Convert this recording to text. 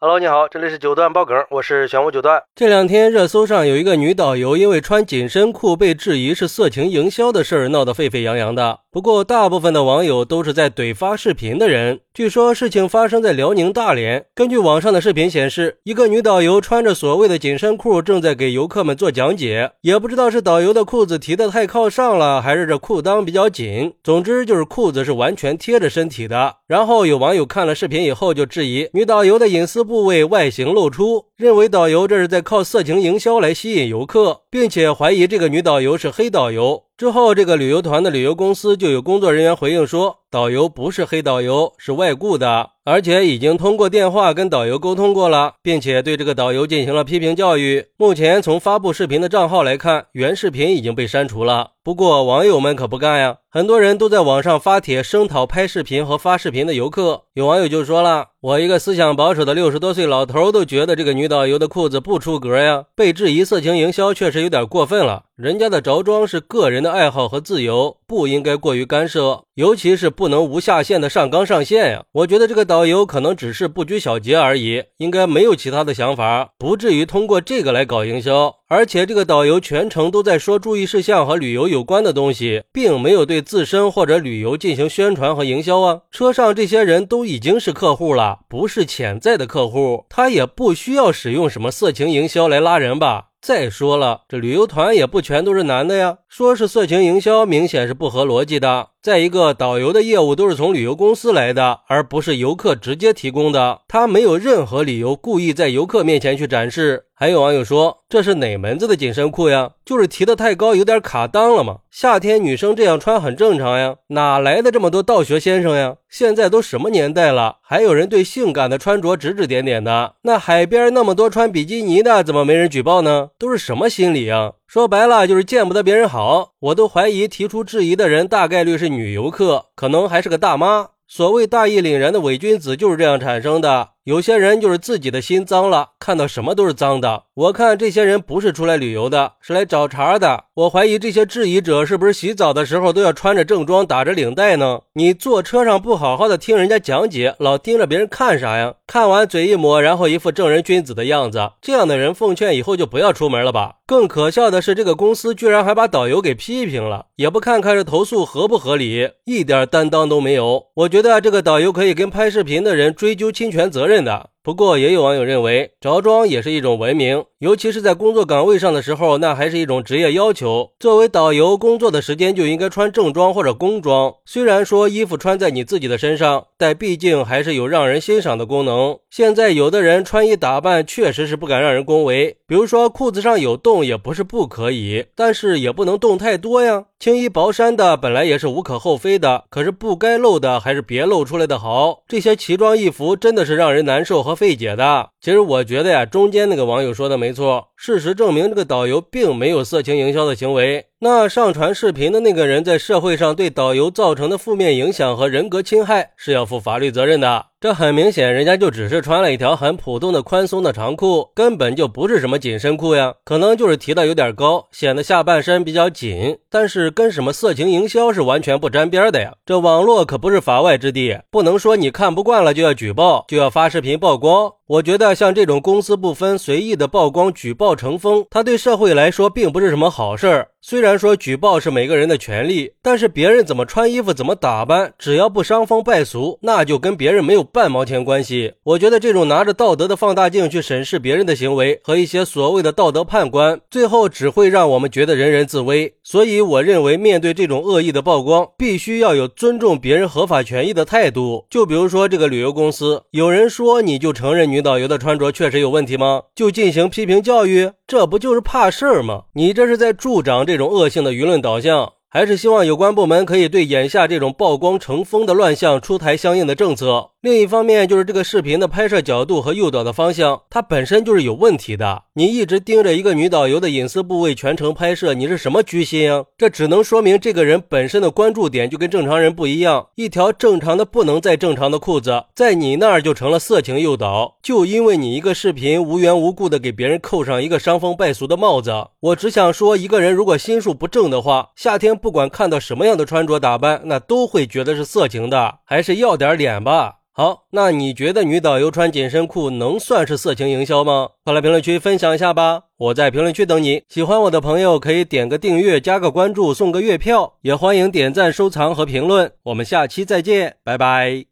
Hello，你好，这里是九段爆梗，我是玄武九段。这两天热搜上有一个女导游因为穿紧身裤被质疑是色情营销的事儿闹得沸沸扬扬的。不过大部分的网友都是在怼发视频的人。据说事情发生在辽宁大连。根据网上的视频显示，一个女导游穿着所谓的紧身裤正在给游客们做讲解，也不知道是导游的裤子提得太靠上了，还是这裤裆比较紧。总之就是裤子是完全贴着身体的。然后有网友看了视频以后就质疑女导游的隐私。部位外形露出，认为导游这是在靠色情营销来吸引游客，并且怀疑这个女导游是黑导游。之后，这个旅游团的旅游公司就有工作人员回应说，导游不是黑导游，是外雇的，而且已经通过电话跟导游沟通过了，并且对这个导游进行了批评教育。目前从发布视频的账号来看，原视频已经被删除了。不过网友们可不干呀，很多人都在网上发帖声讨拍视频和发视频的游客。有网友就说了：“我一个思想保守的六十多岁老头都觉得这个女导游的裤子不出格呀，被质疑色情营销确实有点过分了。人家的着装是个人的。”爱好和自由不应该过于干涉，尤其是不能无下限的上纲上线呀。我觉得这个导游可能只是不拘小节而已，应该没有其他的想法，不至于通过这个来搞营销。而且这个导游全程都在说注意事项和旅游有关的东西，并没有对自身或者旅游进行宣传和营销啊。车上这些人都已经是客户了，不是潜在的客户，他也不需要使用什么色情营销来拉人吧。再说了，这旅游团也不全都是男的呀，说是色情营销，明显是不合逻辑的。再一个，导游的业务都是从旅游公司来的，而不是游客直接提供的，他没有任何理由故意在游客面前去展示。还有网友说，这是哪门子的紧身裤呀？就是提的太高，有点卡裆了嘛。夏天女生这样穿很正常呀，哪来的这么多道学先生呀？现在都什么年代了，还有人对性感的穿着指指点点的？那海边那么多穿比基尼的，怎么没人举报呢？都是什么心理啊？说白了就是见不得别人好。我都怀疑提出质疑的人大概率是女游客，可能还是个大妈。所谓大义凛然的伪君子就是这样产生的。有些人就是自己的心脏了，看到什么都是脏的。我看这些人不是出来旅游的，是来找茬的。我怀疑这些质疑者是不是洗澡的时候都要穿着正装，打着领带呢？你坐车上不好好的听人家讲解，老盯着别人看啥呀？看完嘴一抹，然后一副正人君子的样子。这样的人，奉劝以后就不要出门了吧。更可笑的是，这个公司居然还把导游给批评了，也不看看这投诉合不合理，一点担当都没有。我觉得这个导游可以跟拍视频的人追究侵权责任。的。不过，也有网友认为，着装也是一种文明，尤其是在工作岗位上的时候，那还是一种职业要求。作为导游，工作的时间就应该穿正装或者工装。虽然说衣服穿在你自己的身上，但毕竟还是有让人欣赏的功能。现在有的人穿衣打扮确实是不敢让人恭维，比如说裤子上有洞也不是不可以，但是也不能洞太多呀。轻衣薄衫的本来也是无可厚非的，可是不该露的还是别露出来的好。这些奇装异服真的是让人难受和费解的。其实我觉得呀，中间那个网友说的没错，事实证明这个导游并没有色情营销的行为。那上传视频的那个人在社会上对导游造成的负面影响和人格侵害是要负法律责任的。这很明显，人家就只是穿了一条很普通的宽松的长裤，根本就不是什么紧身裤呀，可能就是提的有点高，显得下半身比较紧，但是跟什么色情营销是完全不沾边的呀。这网络可不是法外之地，不能说你看不惯了就要举报，就要发视频曝光。我觉得像这种公私不分、随意的曝光、举报成风，它对社会来说并不是什么好事儿。虽然说举报是每个人的权利，但是别人怎么穿衣服、怎么打扮，只要不伤风败俗，那就跟别人没有半毛钱关系。我觉得这种拿着道德的放大镜去审视别人的行为和一些所谓的道德判官，最后只会让我们觉得人人自危。所以，我认为面对这种恶意的曝光，必须要有尊重别人合法权益的态度。就比如说这个旅游公司，有人说你就承认女。导游的穿着确实有问题吗？就进行批评教育，这不就是怕事儿吗？你这是在助长这种恶性的舆论导向。还是希望有关部门可以对眼下这种曝光成风的乱象出台相应的政策。另一方面，就是这个视频的拍摄角度和诱导的方向，它本身就是有问题的。你一直盯着一个女导游的隐私部位全程拍摄，你是什么居心？这只能说明这个人本身的关注点就跟正常人不一样。一条正常的不能再正常的裤子，在你那儿就成了色情诱导。就因为你一个视频无缘无故的给别人扣上一个伤风败俗的帽子，我只想说，一个人如果心术不正的话，夏天。不管看到什么样的穿着打扮，那都会觉得是色情的，还是要点脸吧。好，那你觉得女导游穿紧身裤能算是色情营销吗？快来评论区分享一下吧！我在评论区等你。喜欢我的朋友可以点个订阅、加个关注、送个月票，也欢迎点赞、收藏和评论。我们下期再见，拜拜。